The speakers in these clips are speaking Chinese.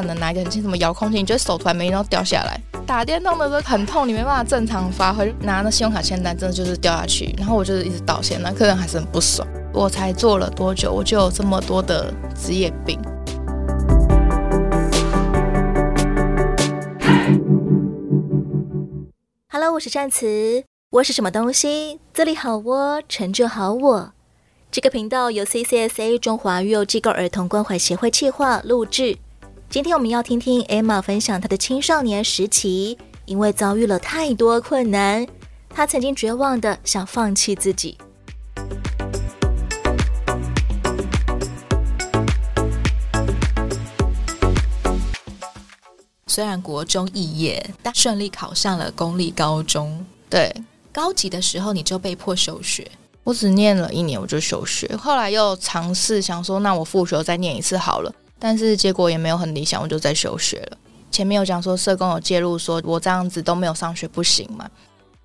可能拿一个很轻什么遥控器，你觉得手突然没，然后掉下来。打电动的时候很痛，你没办法正常发挥。拿那信用卡签单，真的就是掉下去。然后我就是一直道歉，那客人还是很不爽。我才做了多久，我就有这么多的职业病。Hello，我是善慈。我是什么东西？这里好我，成就好我。这个频道由 CCSA 中华育幼机构儿童关怀协会企划录制。今天我们要听听 Emma 分享她的青少年时期，因为遭遇了太多困难，她曾经绝望的想放弃自己。虽然国中肄业，但顺利考上了公立高中。对，高级的时候你就被迫休学。我只念了一年，我就休学。后来又尝试想说，那我复学再念一次好了。但是结果也没有很理想，我就在休学了。前面有讲说，社工有介入，说我这样子都没有上学不行嘛。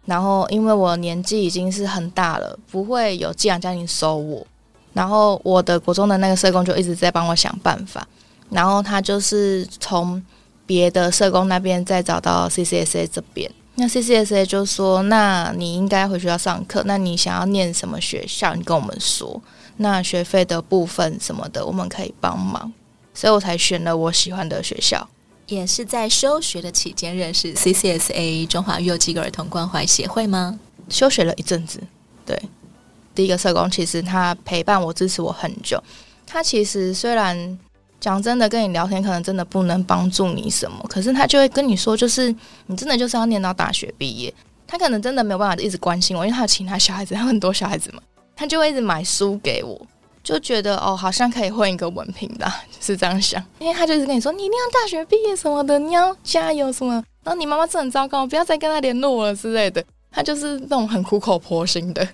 然后因为我年纪已经是很大了，不会有寄养家庭收我。然后我的国中的那个社工就一直在帮我想办法。然后他就是从别的社工那边再找到 CCSA 这边。那 CCSA 就说：“那你应该回学校上课。那你想要念什么学校？你跟我们说。那学费的部分什么的，我们可以帮忙。所以我才选了我喜欢的学校。也是在休学的期间认识 CCSA 中华育幼机构儿童关怀协会吗？休学了一阵子，对。第一个社工其实他陪伴我、支持我很久。他其实虽然……讲真的，跟你聊天可能真的不能帮助你什么，可是他就会跟你说，就是你真的就是要念到大学毕业。他可能真的没有办法一直关心我，因为他有其他小孩子，他有很多小孩子嘛，他就会一直买书给我，就觉得哦，好像可以混一个文凭吧，是这样想。因为他就是跟你说，你一定要大学毕业什么的，你要加油什么，然后你妈妈是很糟糕，不要再跟他联络了之类的。他就是那种很苦口婆心的。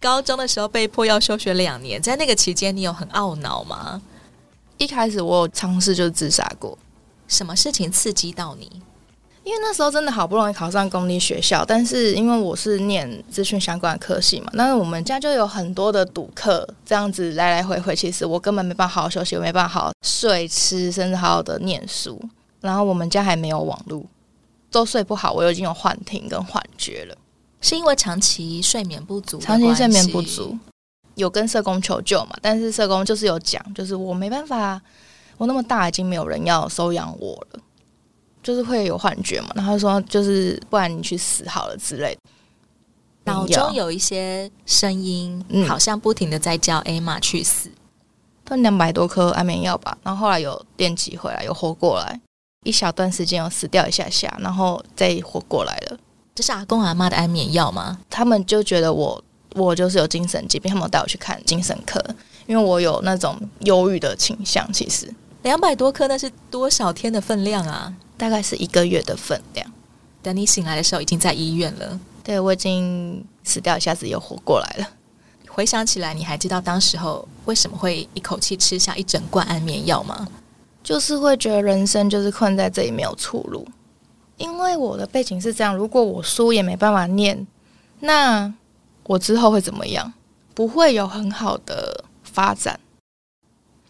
高中的时候被迫要休学两年，在那个期间，你有很懊恼吗？一开始我有尝试就自杀过，什么事情刺激到你？因为那时候真的好不容易考上公立学校，但是因为我是念资讯相关的科系嘛，那我们家就有很多的赌客，这样子来来回回，其实我根本没办法好好休息，我没办法好好睡吃，甚至好好的念书。然后我们家还没有网络，都睡不好，我已经有幻听跟幻觉了，是因为长期睡眠不足，长期睡眠不足。有跟社工求救嘛？但是社工就是有讲，就是我没办法，我那么大已经没有人要收养我了，就是会有幻觉嘛。然后他说就是不然你去死好了之类的。脑中有一些声音，好像不停的在叫 Emma 去死。吞两百多颗安眠药吧，然后后来有电击回来，有活过来，一小段时间有死掉一下下，然后再活过来了。这是阿公阿妈的安眠药吗？他们就觉得我。我就是有精神疾病，他们带我去看精神科，因为我有那种忧郁的倾向。其实两百多颗，那是多少天的分量啊？大概是一个月的分量。等你醒来的时候，已经在医院了。对，我已经死掉，一下子又活过来了。回想起来，你还知道当时候为什么会一口气吃下一整罐安眠药吗？就是会觉得人生就是困在这里没有出路。因为我的背景是这样，如果我书也没办法念，那。我之后会怎么样？不会有很好的发展。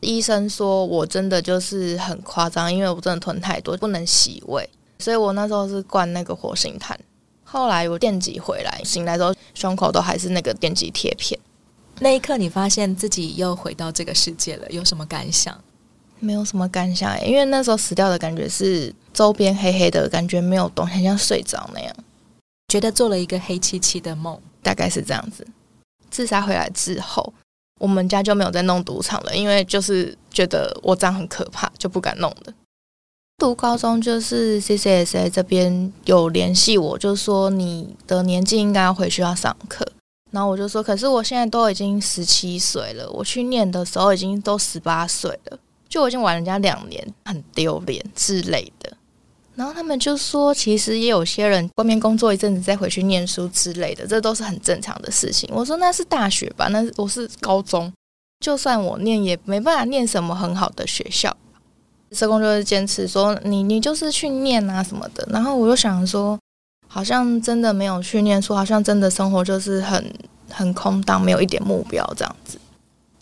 医生说我真的就是很夸张，因为我真的吞太多，不能洗胃，所以我那时候是灌那个活性炭。后来我电击回来，醒来之后胸口都还是那个电击贴片。那一刻，你发现自己又回到这个世界了，有什么感想？没有什么感想，因为那时候死掉的感觉是周边黑黑的感觉，没有动，很像睡着那样，觉得做了一个黑漆漆的梦。大概是这样子。自杀回来之后，我们家就没有再弄赌场了，因为就是觉得我这样很可怕，就不敢弄的。读高中就是 CCSA 这边有联系我，就说你的年纪应该要回去要上课。然后我就说，可是我现在都已经十七岁了，我去念的时候已经都十八岁了，就我已经晚人家两年，很丢脸之类的。然后他们就说，其实也有些人外面工作一阵子再回去念书之类的，这都是很正常的事情。我说那是大学吧，那我是高中，就算我念也没办法念什么很好的学校。社工就是坚持说，你你就是去念啊什么的。然后我就想说，好像真的没有去念书，好像真的生活就是很很空荡，没有一点目标这样子。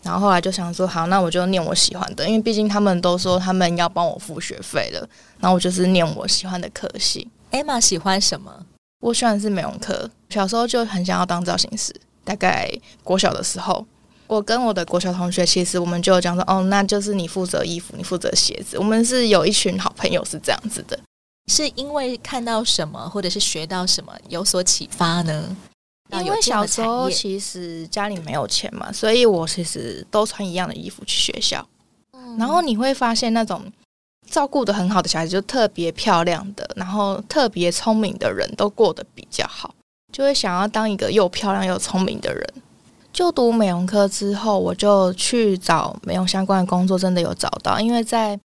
然后后来就想说，好，那我就念我喜欢的，因为毕竟他们都说他们要帮我付学费了，然后我就是念我喜欢的科系。Emma 喜欢什么？我喜欢的是美容科，小时候就很想要当造型师。大概国小的时候，我跟我的国小同学，其实我们就讲说，哦，那就是你负责衣服，你负责鞋子。我们是有一群好朋友是这样子的。是因为看到什么，或者是学到什么有所启发呢？因为小时候其实家里没有钱嘛，所以我其实都穿一样的衣服去学校。嗯、然后你会发现那种照顾的很好的小孩子，就特别漂亮的，然后特别聪明的人都过得比较好，就会想要当一个又漂亮又聪明的人。就读美容科之后，我就去找美容相关的工作，真的有找到，因为在。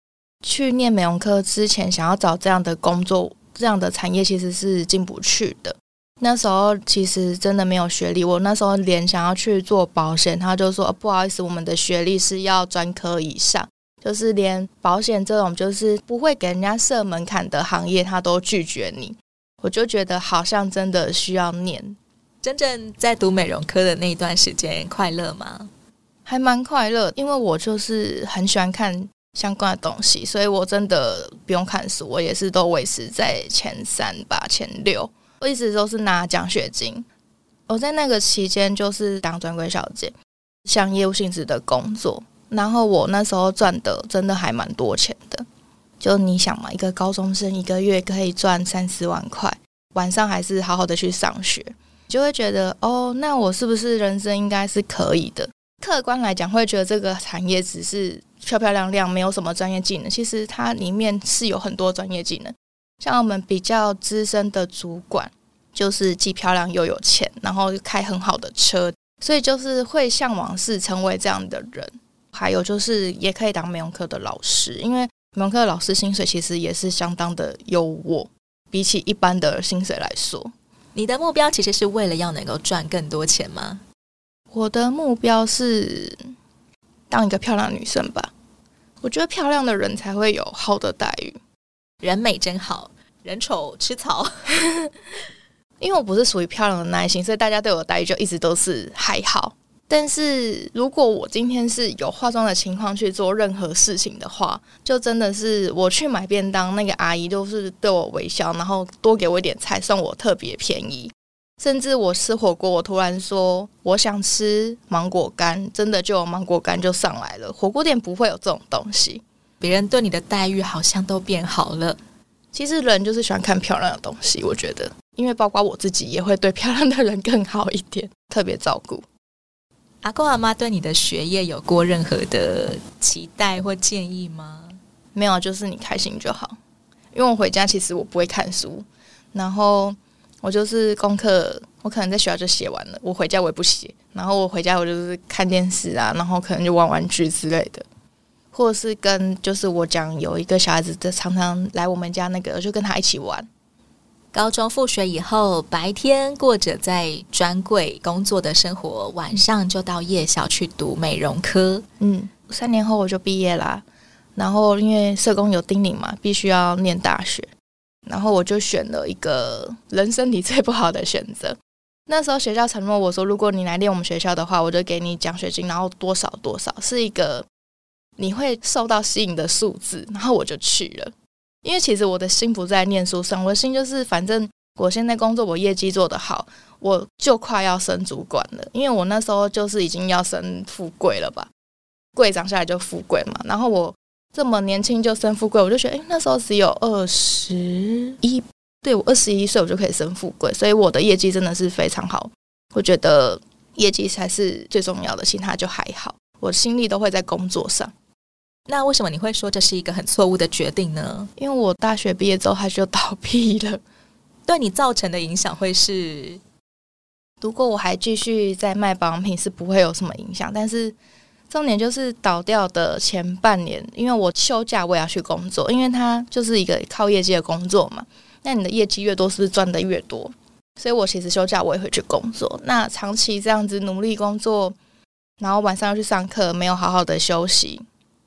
去念美容科之前，想要找这样的工作、这样的产业，其实是进不去的。那时候其实真的没有学历，我那时候连想要去做保险，他就说不好意思，我们的学历是要专科以上，就是连保险这种就是不会给人家设门槛的行业，他都拒绝你。我就觉得好像真的需要念。真正在读美容科的那一段时间，快乐吗？还蛮快乐，因为我就是很喜欢看。相关的东西，所以我真的不用看书，我也是都维持在前三吧，前六，我一直都是拿奖学金。我在那个期间就是当专柜小姐，像业务性质的工作，然后我那时候赚的真的还蛮多钱的。就你想嘛，一个高中生一个月可以赚三四万块，晚上还是好好的去上学，就会觉得哦，那我是不是人生应该是可以的？客观来讲，会觉得这个产业只是。漂漂亮亮，没有什么专业技能。其实它里面是有很多专业技能。像我们比较资深的主管，就是既漂亮又有钱，然后开很好的车，所以就是会向往是成为这样的人。还有就是也可以当美容科的老师，因为美容科的老师薪水其实也是相当的优渥，比起一般的薪水来说。你的目标其实是为了要能够赚更多钱吗？我的目标是当一个漂亮女生吧。我觉得漂亮的人才会有好的待遇。人美真好，人丑吃草。因为我不是属于漂亮的那一型，所以大家对我的待遇就一直都是还好。但是如果我今天是有化妆的情况去做任何事情的话，就真的是我去买便当，那个阿姨都是对我微笑，然后多给我一点菜，算我特别便宜。甚至我吃火锅，我突然说我想吃芒果干，真的就有芒果干就上来了。火锅店不会有这种东西，别人对你的待遇好像都变好了。其实人就是喜欢看漂亮的东西，我觉得，因为包括我自己也会对漂亮的人更好一点，特别照顾。阿公阿妈对你的学业有过任何的期待或建议吗？没有，就是你开心就好。因为我回家其实我不会看书，然后。我就是功课，我可能在学校就写完了，我回家我也不写，然后我回家我就是看电视啊，然后可能就玩玩具之类的，或者是跟就是我讲有一个小孩子，就常常来我们家那个，就跟他一起玩。高中复学以后，白天过着在专柜工作的生活，晚上就到夜校去读美容科。嗯，三年后我就毕业啦，然后因为社工有叮咛嘛，必须要念大学。然后我就选了一个人生里最不好的选择。那时候学校承诺我说，如果你来念我们学校的话，我就给你奖学金，然后多少多少是一个你会受到吸引的数字。然后我就去了，因为其实我的心不在念书上，我的心就是反正我现在工作，我业绩做得好，我就快要升主管了。因为我那时候就是已经要升富贵了吧，贵长下来就富贵嘛。然后我。这么年轻就升富贵，我就觉得，哎，那时候只有二十一，对，我二十一岁，我就可以升富贵，所以我的业绩真的是非常好。我觉得业绩才是最重要的，其他就还好。我心力都会在工作上。那为什么你会说这是一个很错误的决定呢？因为我大学毕业之后，它就倒闭了，对你造成的影响会是，如果我还继续在卖保养品，是不会有什么影响，但是。重点就是倒掉的前半年，因为我休假我也要去工作，因为它就是一个靠业绩的工作嘛。那你的业绩越多，是不是赚的越多？所以我其实休假我也会去工作。那长期这样子努力工作，然后晚上又去上课，没有好好的休息，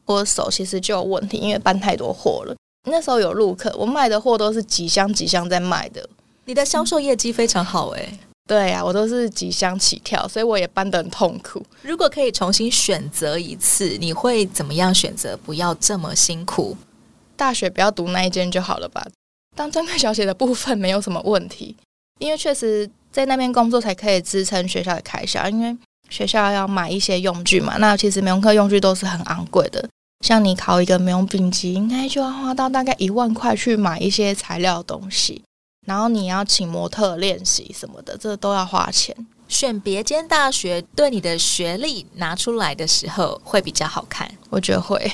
我的手其实就有问题，因为搬太多货了。那时候有陆客，我卖的货都是几箱几箱在卖的。你的销售业绩非常好诶、欸。对呀、啊，我都是几箱起跳，所以我也搬得很痛苦。如果可以重新选择一次，你会怎么样选择？不要这么辛苦，大学不要读那一间就好了吧？当专柜小姐的部分没有什么问题，因为确实在那边工作才可以支撑学校的开销，因为学校要买一些用具嘛。那其实美容课用具都是很昂贵的。像你考一个美容丙级，应该就要花到大概一万块去买一些材料东西，然后你要请模特练习什么的，这都要花钱。选别间大学对你的学历拿出来的时候会比较好看，我觉得会。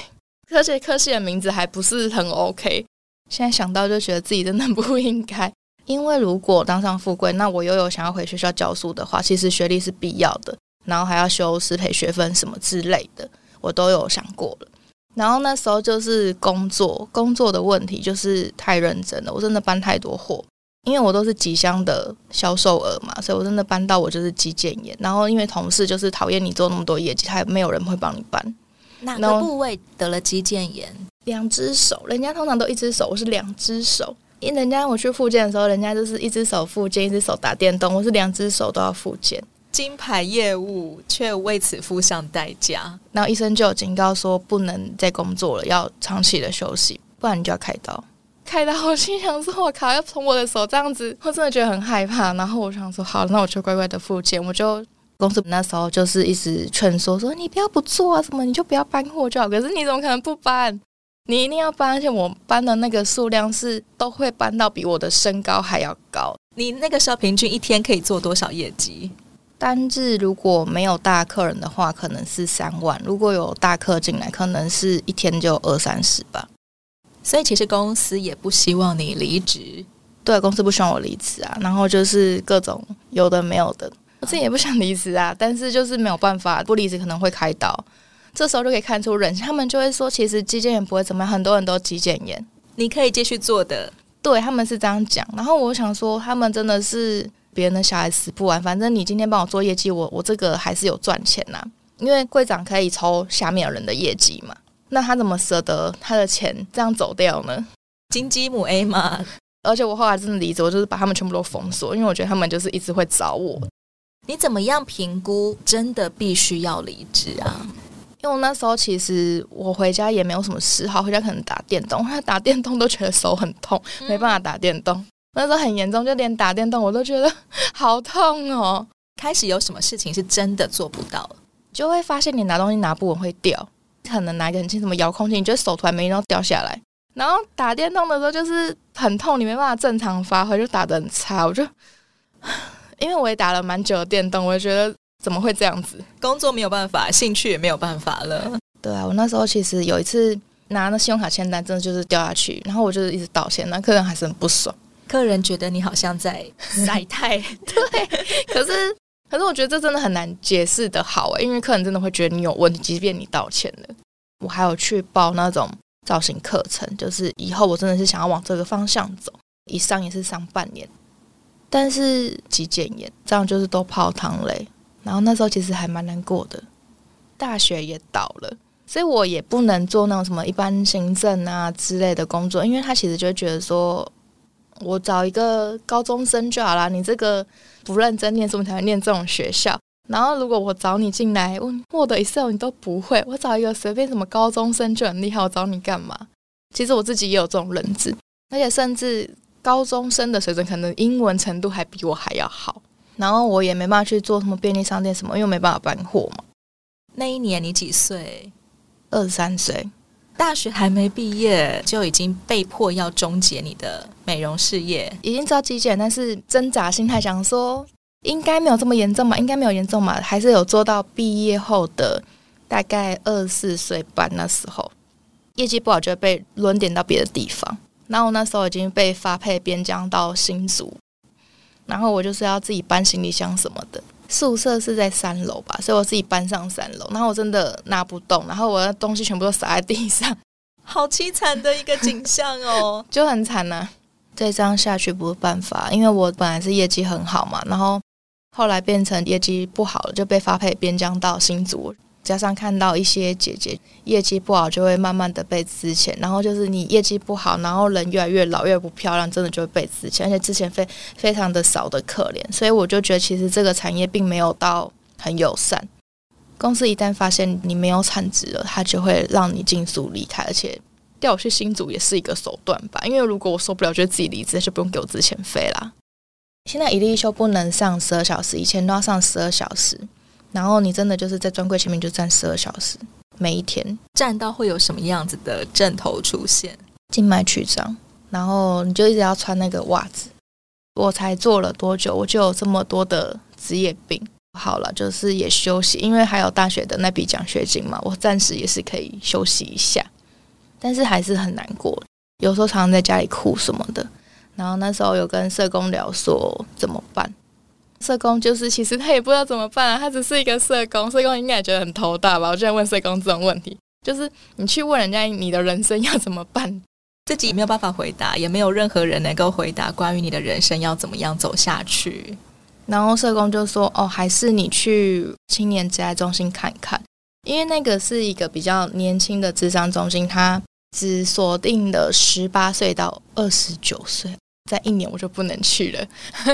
而且科系的名字还不是很 OK，现在想到就觉得自己真的不应该。因为如果当上富贵，那我又有想要回学校教书的话，其实学历是必要的，然后还要修师培学分什么之类的，我都有想过了。然后那时候就是工作，工作的问题就是太认真了，我真的搬太多货，因为我都是几箱的销售额嘛，所以我真的搬到我就是肌腱炎。然后因为同事就是讨厌你做那么多业绩，他也没有人会帮你搬。哪个部位得了肌腱炎？两只手，人家通常都一只手，我是两只手。因为人家我去复健的时候，人家就是一只手复健，一只手打电动，我是两只手都要复健。金牌业务却为此付上代价，然后医生就有警告说不能再工作了，要长期的休息，不然你就要开刀。开刀，我心想说：“我靠，要从我的手这样子，我真的觉得很害怕。”然后我想说：“好，那我就乖乖的付钱。”我就公司那时候就是一直劝说说：“你不要不做啊，什么你就不要搬货就好。”可是你怎么可能不搬？你一定要搬，而且我搬的那个数量是都会搬到比我的身高还要高。你那个时候平均一天可以做多少业绩？单日如果没有大客人的话，可能是三万；如果有大客进来，可能是一天就二三十吧。所以其实公司也不希望你离职，对，公司不希望我离职啊。然后就是各种有的没有的，我自己也不想离职啊，但是就是没有办法，不离职可能会开刀。这时候就可以看出人，他们就会说，其实肌腱炎不会怎么样，很多人都肌腱炎，你可以继续做的。对，他们是这样讲。然后我想说，他们真的是。别人的小孩死不完，反正你今天帮我做业绩，我我这个还是有赚钱呐、啊。因为柜长可以抽下面的人的业绩嘛，那他怎么舍得他的钱这样走掉呢？金鸡母 A 嘛。而且我后来真的离职，我就是把他们全部都封锁，因为我觉得他们就是一直会找我。你怎么样评估真的必须要离职啊？因为我那时候其实我回家也没有什么嗜好，回家可能打电动，他 打电动都觉得手很痛，没办法打电动。那时候很严重，就连打电动我都觉得 好痛哦。开始有什么事情是真的做不到，就会发现你拿东西拿不稳会掉，可能拿一个很轻什么遥控器，你觉得手突然没然后掉下来。然后打电动的时候就是很痛，你没办法正常发挥，就打的很差。我就 因为我也打了蛮久的电动，我就觉得怎么会这样子？工作没有办法，兴趣也没有办法了。对啊，我那时候其实有一次拿那信用卡签单，真的就是掉下去，然后我就是一直道歉，那客人还是很不爽。客人觉得你好像在 晒太，对，可是可是我觉得这真的很难解释的好诶，因为客人真的会觉得你有问题，即便你道歉了。我还有去报那种造型课程，就是以后我真的是想要往这个方向走，一上也是上半年，但是肌腱炎这样就是都泡汤嘞。然后那时候其实还蛮难过的，大学也倒了，所以我也不能做那种什么一般行政啊之类的工作，因为他其实就会觉得说。我找一个高中生就好了，你这个不认真念书，你才会念这种学校。然后如果我找你进来问，Word、Excel 你都不会，我找一个随便什么高中生就很厉害，我找你干嘛？其实我自己也有这种认知，而且甚至高中生的水准可能英文程度还比我还要好。然后我也没办法去做什么便利商店什么，因为没办法搬货嘛。那一年你几岁？二十三岁。大学还没毕业，就已经被迫要终结你的美容事业。已经知道肌腱，但是挣扎心态想说，应该没有这么严重嘛，应该没有严重嘛，还是有做到毕业后的大概二十四岁半那时候，业绩不好就会被轮点到别的地方。然后那时候已经被发配边疆到新竹，然后我就是要自己搬行李箱什么的。宿舍是在三楼吧，所以我自己搬上三楼，然后我真的拿不动，然后我的东西全部都洒在地上，好凄惨的一个景象哦，就很惨呐、啊。再这样下去不是办法，因为我本来是业绩很好嘛，然后后来变成业绩不好了，就被发配边疆到新竹，加上看到一些姐姐业绩不好，就会慢慢的被资遣，然后就是你业绩不好，然后人越来越老，越不漂亮，真的就会被资遣，而且之前非非常的少的可怜，所以我就觉得其实这个产业并没有到很友善。公司一旦发现你没有产值了，他就会让你尽速离开，而且调去新组也是一个手段吧。因为如果我受不了，就自己离职，就不用给我资遣费啦。现在一例一休不能上十二小时，以前都要上十二小时。然后你真的就是在专柜前面就站十二小时，每一天站到会有什么样子的阵头出现？静脉曲张，然后你就一直要穿那个袜子。我才做了多久，我就有这么多的职业病。好了，就是也休息，因为还有大学的那笔奖学金嘛，我暂时也是可以休息一下。但是还是很难过，有时候常常在家里哭什么的。然后那时候有跟社工聊说怎么办。社工就是，其实他也不知道怎么办啊，他只是一个社工，社工应该也觉得很头大吧？我就在问社工这种问题，就是你去问人家你的人生要怎么办，自己没有办法回答，也没有任何人能够回答关于你的人生要怎么样走下去。然后社工就说：“哦，还是你去青年职爱中心看一看，因为那个是一个比较年轻的智商中心，它只锁定了十八岁到二十九岁。”在一年我就不能去了。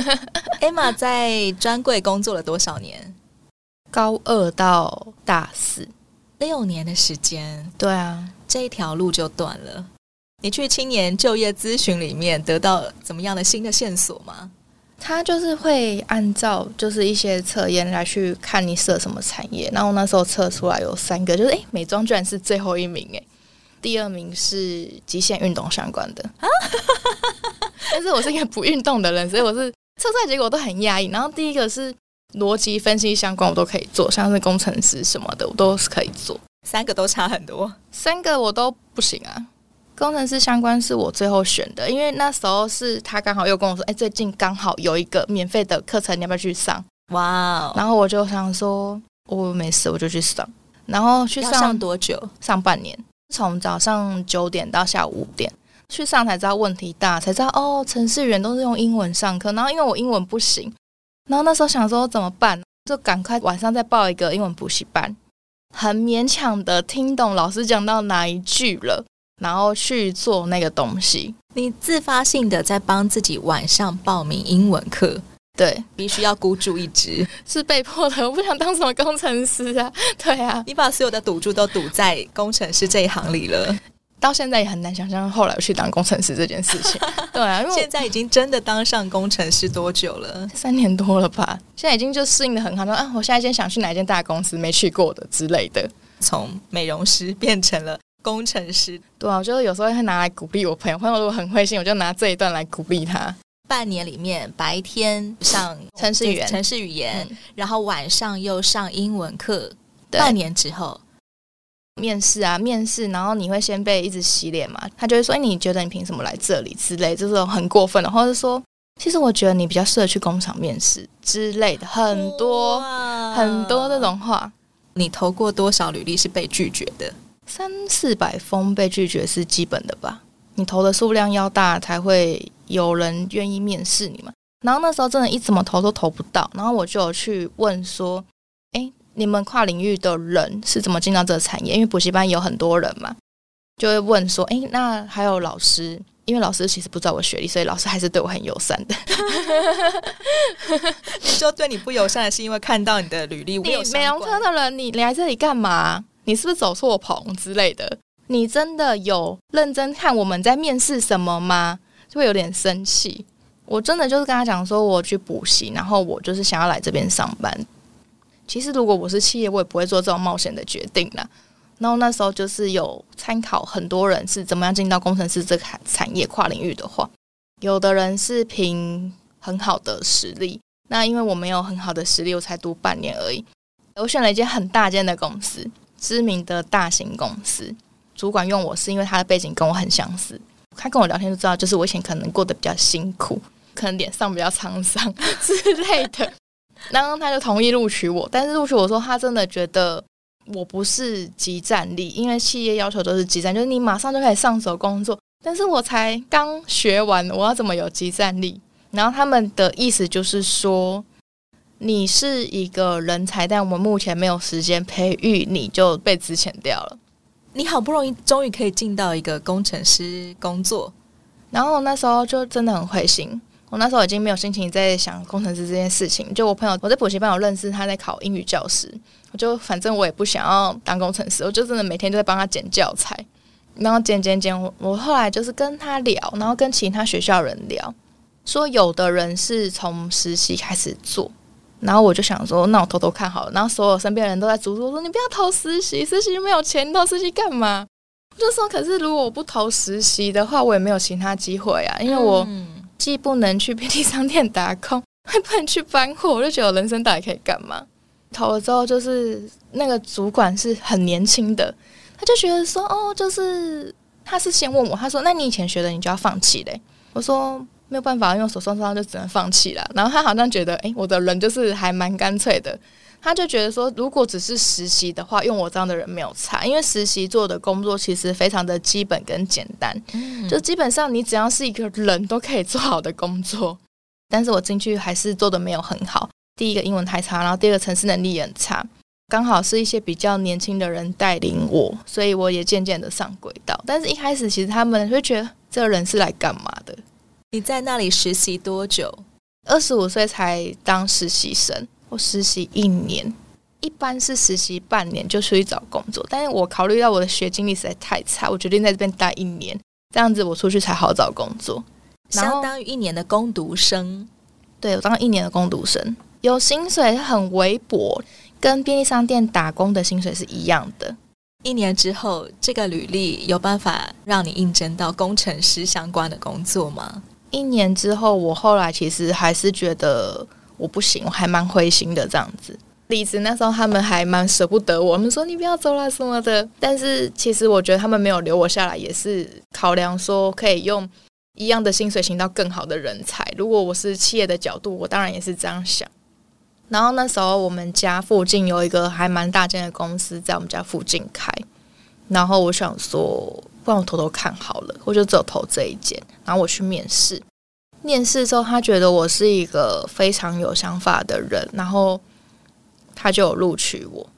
Emma 在专柜工作了多少年？高二到大四，六年的时间。对啊，这一条路就断了。你去青年就业咨询里面得到怎么样的新的线索吗？他就是会按照就是一些测验来去看你适合什么产业。然后那时候测出来有三个，就是诶，美妆居然是最后一名诶。第二名是极限运动相关的啊，但是我是一个不运动的人，所以我是测出来结果都很压抑。然后第一个是逻辑分析相关，我都可以做，像是工程师什么的，我都是可以做。三个都差很多，三个我都不行啊。工程师相关是我最后选的，因为那时候是他刚好又跟我说，哎，最近刚好有一个免费的课程，你要不要去上？哇 Wow！然后我就想说，我没事，我就去上。然后去上，上多久？上半年。从早上九点到下午五点去上，才知道问题大，才知道哦，程序员都是用英文上课。然后因为我英文不行，然后那时候想说怎么办，就赶快晚上再报一个英文补习班，很勉强的听懂老师讲到哪一句了，然后去做那个东西。你自发性的在帮自己晚上报名英文课。对，必须要孤注一掷，是被迫的。我不想当什么工程师啊，对啊，你把所有的赌注都赌在工程师这一行里了，到现在也很难想象后来我去当工程师这件事情。对啊，因为现在已经真的当上工程师多久了？三年多了吧。现在已经就适应的很好，说啊，我现在先想去哪一间大公司没去过的之类的，从美容师变成了工程师。对啊，我觉得有时候会拿来鼓励我朋友，朋友如果很灰心，我就拿这一段来鼓励他。半年里面，白天上城市语言，城市语言，嗯、然后晚上又上英文课。对半年之后，面试啊，面试，然后你会先被一直洗脸嘛？他就会说：“哎，你觉得你凭什么来这里？”之类，这种很过分的，或者说：“其实我觉得你比较适合去工厂面试之类的，很多很多这种话。”你投过多少履历是被拒绝的？三四百封被拒绝是基本的吧？你投的数量要大才会。有人愿意面试你吗？然后那时候真的，一怎么投都投不到。然后我就有去问说：“哎，你们跨领域的人是怎么进到这个产业？因为补习班有很多人嘛，就会问说：哎，那还有老师？因为老师其实不知道我学历，所以老师还是对我很友善的。你说对你不友善，是因为看到你的履历？你美容科的人，你来这里干嘛？你是不是走错棚之类的？你真的有认真看我们在面试什么吗？”就会有点生气。我真的就是跟他讲说，我去补习，然后我就是想要来这边上班。其实如果我是企业，我也不会做这种冒险的决定啦。然后那时候就是有参考很多人是怎么样进到工程师这个产业跨领域的话，有的人是凭很好的实力。那因为我没有很好的实力，我才读半年而已。我选了一间很大间的公司，知名的大型公司，主管用我是因为他的背景跟我很相似。他跟我聊天就知道，就是我以前可能过得比较辛苦，可能脸上比较沧桑之类的，然后他就同意录取我。但是录取我说，他真的觉得我不是即战力，因为企业要求都是即战，就是你马上就可以上手工作。但是我才刚学完，我要怎么有即战力？然后他们的意思就是说，你是一个人才，但我们目前没有时间培育你，就被资遣掉了。你好不容易终于可以进到一个工程师工作，然后那时候就真的很灰心。我那时候已经没有心情在想工程师这件事情。就我朋友，我在补习班有认识他在考英语教师，我就反正我也不想要当工程师，我就真的每天都在帮他剪教材，然后剪剪剪。我我后来就是跟他聊，然后跟其他学校人聊，说有的人是从实习开始做。然后我就想说，那我偷偷看好了。然后所有身边的人都在阻止我说：“你不要投实习，实习没有钱，你投实习干嘛？”我就说：“可是如果我不投实习的话，我也没有其他机会啊，因为我既不能去便利商店打工，还不能去搬货，我就觉得我人生到底可以干嘛？”投了之后，就是那个主管是很年轻的，他就觉得说：“哦，就是他是先问我，他说：‘那你以前学的，你就要放弃嘞？’我说。”没有办法，因为手酸酸就只能放弃了。然后他好像觉得，诶，我的人就是还蛮干脆的。他就觉得说，如果只是实习的话，用我这样的人没有差，因为实习做的工作其实非常的基本跟简单，嗯、就基本上你只要是一个人都可以做好的工作。但是我进去还是做的没有很好。第一个英文太差，然后第二个城市能力也很差。刚好是一些比较年轻的人带领我，所以我也渐渐的上轨道。但是一开始其实他们会觉得这个人是来干嘛的？你在那里实习多久？二十五岁才当实习生，我实习一年，一般是实习半年就出去找工作。但是我考虑到我的学经历实在太差，我决定在这边待一年，这样子我出去才好找工作。相当于一年的工读生，对，我当一年的工读生，有薪水很微薄，跟便利商店打工的薪水是一样的。一年之后，这个履历有办法让你应征到工程师相关的工作吗？一年之后，我后来其实还是觉得我不行，我还蛮灰心的这样子。离职那时候，他们还蛮舍不得我，们说你不要走了什么的。但是其实我觉得他们没有留我下来，也是考量说可以用一样的薪水请到更好的人才。如果我是企业的角度，我当然也是这样想。然后那时候我们家附近有一个还蛮大间的公司在我们家附近开，然后我想说。不然我偷偷看好了，我就只有投这一间。然后我去面试，面试之后他觉得我是一个非常有想法的人，然后他就有录取我。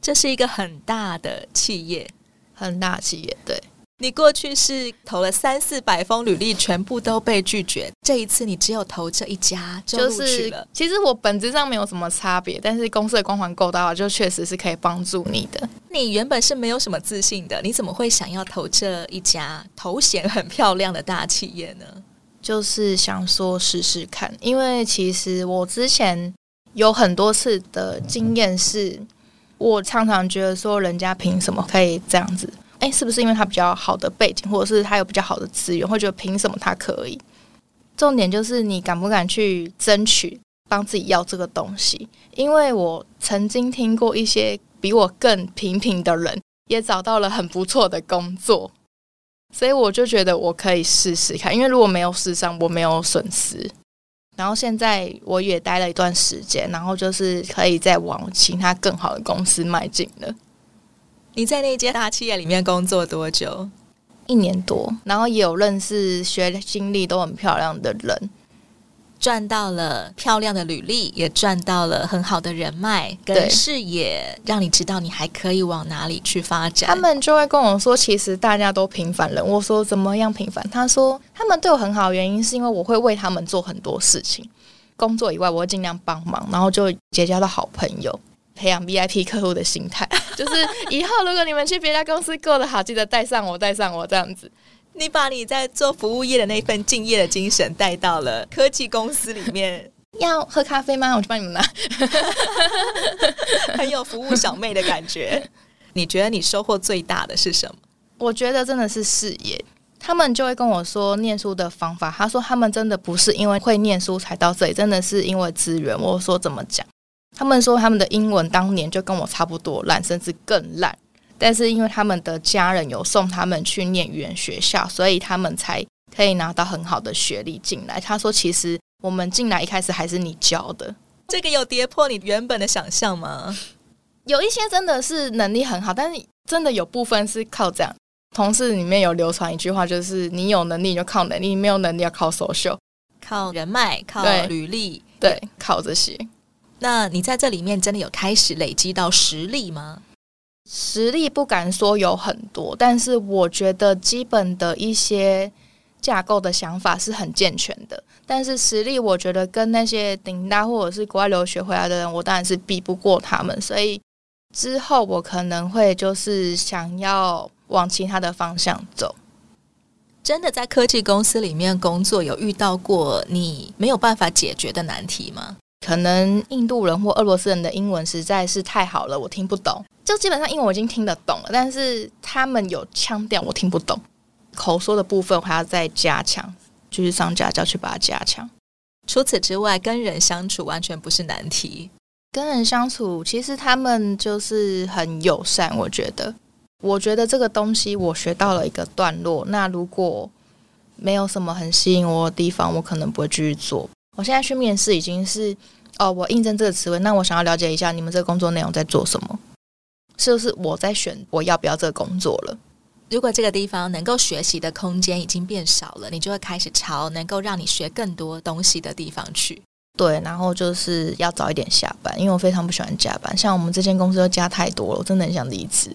这是一个很大的企业，很大企业，对。你过去是投了三四百封履历，全部都被拒绝。这一次你只有投这一家就录取了。就是，其实我本质上没有什么差别，但是公司的光环够大，就确实是可以帮助你的。你原本是没有什么自信的，你怎么会想要投这一家头衔很漂亮的大企业呢？就是想说试试看，因为其实我之前有很多次的经验，是我常常觉得说，人家凭什么可以这样子？诶，是不是因为他比较好的背景，或者是他有比较好的资源，会觉得凭什么他可以？重点就是你敢不敢去争取，帮自己要这个东西？因为我曾经听过一些比我更平平的人，也找到了很不错的工作，所以我就觉得我可以试试看。因为如果没有试上，我没有损失。然后现在我也待了一段时间，然后就是可以再往其他更好的公司迈进了。你在那间大企业里面工作多久？一年多，然后也有认识学经历都很漂亮的人，赚到了漂亮的履历，也赚到了很好的人脉跟视野，让你知道你还可以往哪里去发展。他们就会跟我说，其实大家都平凡人。我说怎么样平凡？他说他们对我很好的原因是因为我会为他们做很多事情，工作以外我会尽量帮忙，然后就结交到好朋友。培养 VIP 客户的心态，就是以后如果你们去别家公司过得好，记得带上我，带上我这样子。你把你在做服务业的那份敬业的精神带到了科技公司里面。要喝咖啡吗？我去帮你们拿。很有服务小妹的感觉。你觉得你收获最大的是什么？我觉得真的是事业。他们就会跟我说念书的方法。他说他们真的不是因为会念书才到这里，真的是因为资源。我说怎么讲？他们说他们的英文当年就跟我差不多烂，甚至更烂。但是因为他们的家人有送他们去念语言学校，所以他们才可以拿到很好的学历进来。他说：“其实我们进来一开始还是你教的，这个有跌破你原本的想象吗？”有一些真的是能力很好，但是真的有部分是靠这样。同事里面有流传一句话，就是你有能力就靠能力，你没有能力要靠 social，靠人脉，靠履历，对，靠这些。那你在这里面真的有开始累积到实力吗？实力不敢说有很多，但是我觉得基本的一些架构的想法是很健全的。但是实力，我觉得跟那些顶大或者是国外留学回来的人，我当然是比不过他们。所以之后我可能会就是想要往其他的方向走。真的在科技公司里面工作，有遇到过你没有办法解决的难题吗？可能印度人或俄罗斯人的英文实在是太好了，我听不懂。就基本上英文我已经听得懂了，但是他们有腔调，我听不懂。口说的部分我还要再加强，就是上家教去把它加强。除此之外，跟人相处完全不是难题。跟人相处，其实他们就是很友善。我觉得，我觉得这个东西我学到了一个段落。那如果没有什么很吸引我的地方，我可能不会继续做。我现在去面试已经是哦，我应征这个职位，那我想要了解一下你们这个工作内容在做什么，是不是我在选我要不要这个工作了？如果这个地方能够学习的空间已经变少了，你就会开始朝能够让你学更多东西的地方去。对，然后就是要早一点下班，因为我非常不喜欢加班。像我们这间公司又加太多了，我真的很想离职。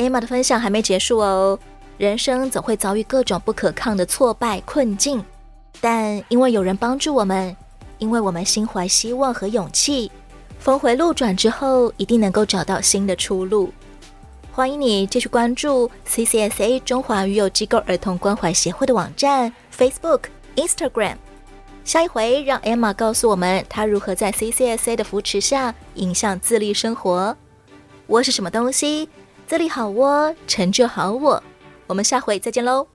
Emma 的分享还没结束哦。人生总会遭遇各种不可抗的挫败困境，但因为有人帮助我们，因为我们心怀希望和勇气，峰回路转之后，一定能够找到新的出路。欢迎你继续关注 CCSA 中华育幼机构儿童关怀协会的网站、Facebook、Instagram。下一回，让 Emma 告诉我们她如何在 CCSA 的扶持下，影响自立生活。我是什么东西？这里好窝成就好我。我们下回再见喽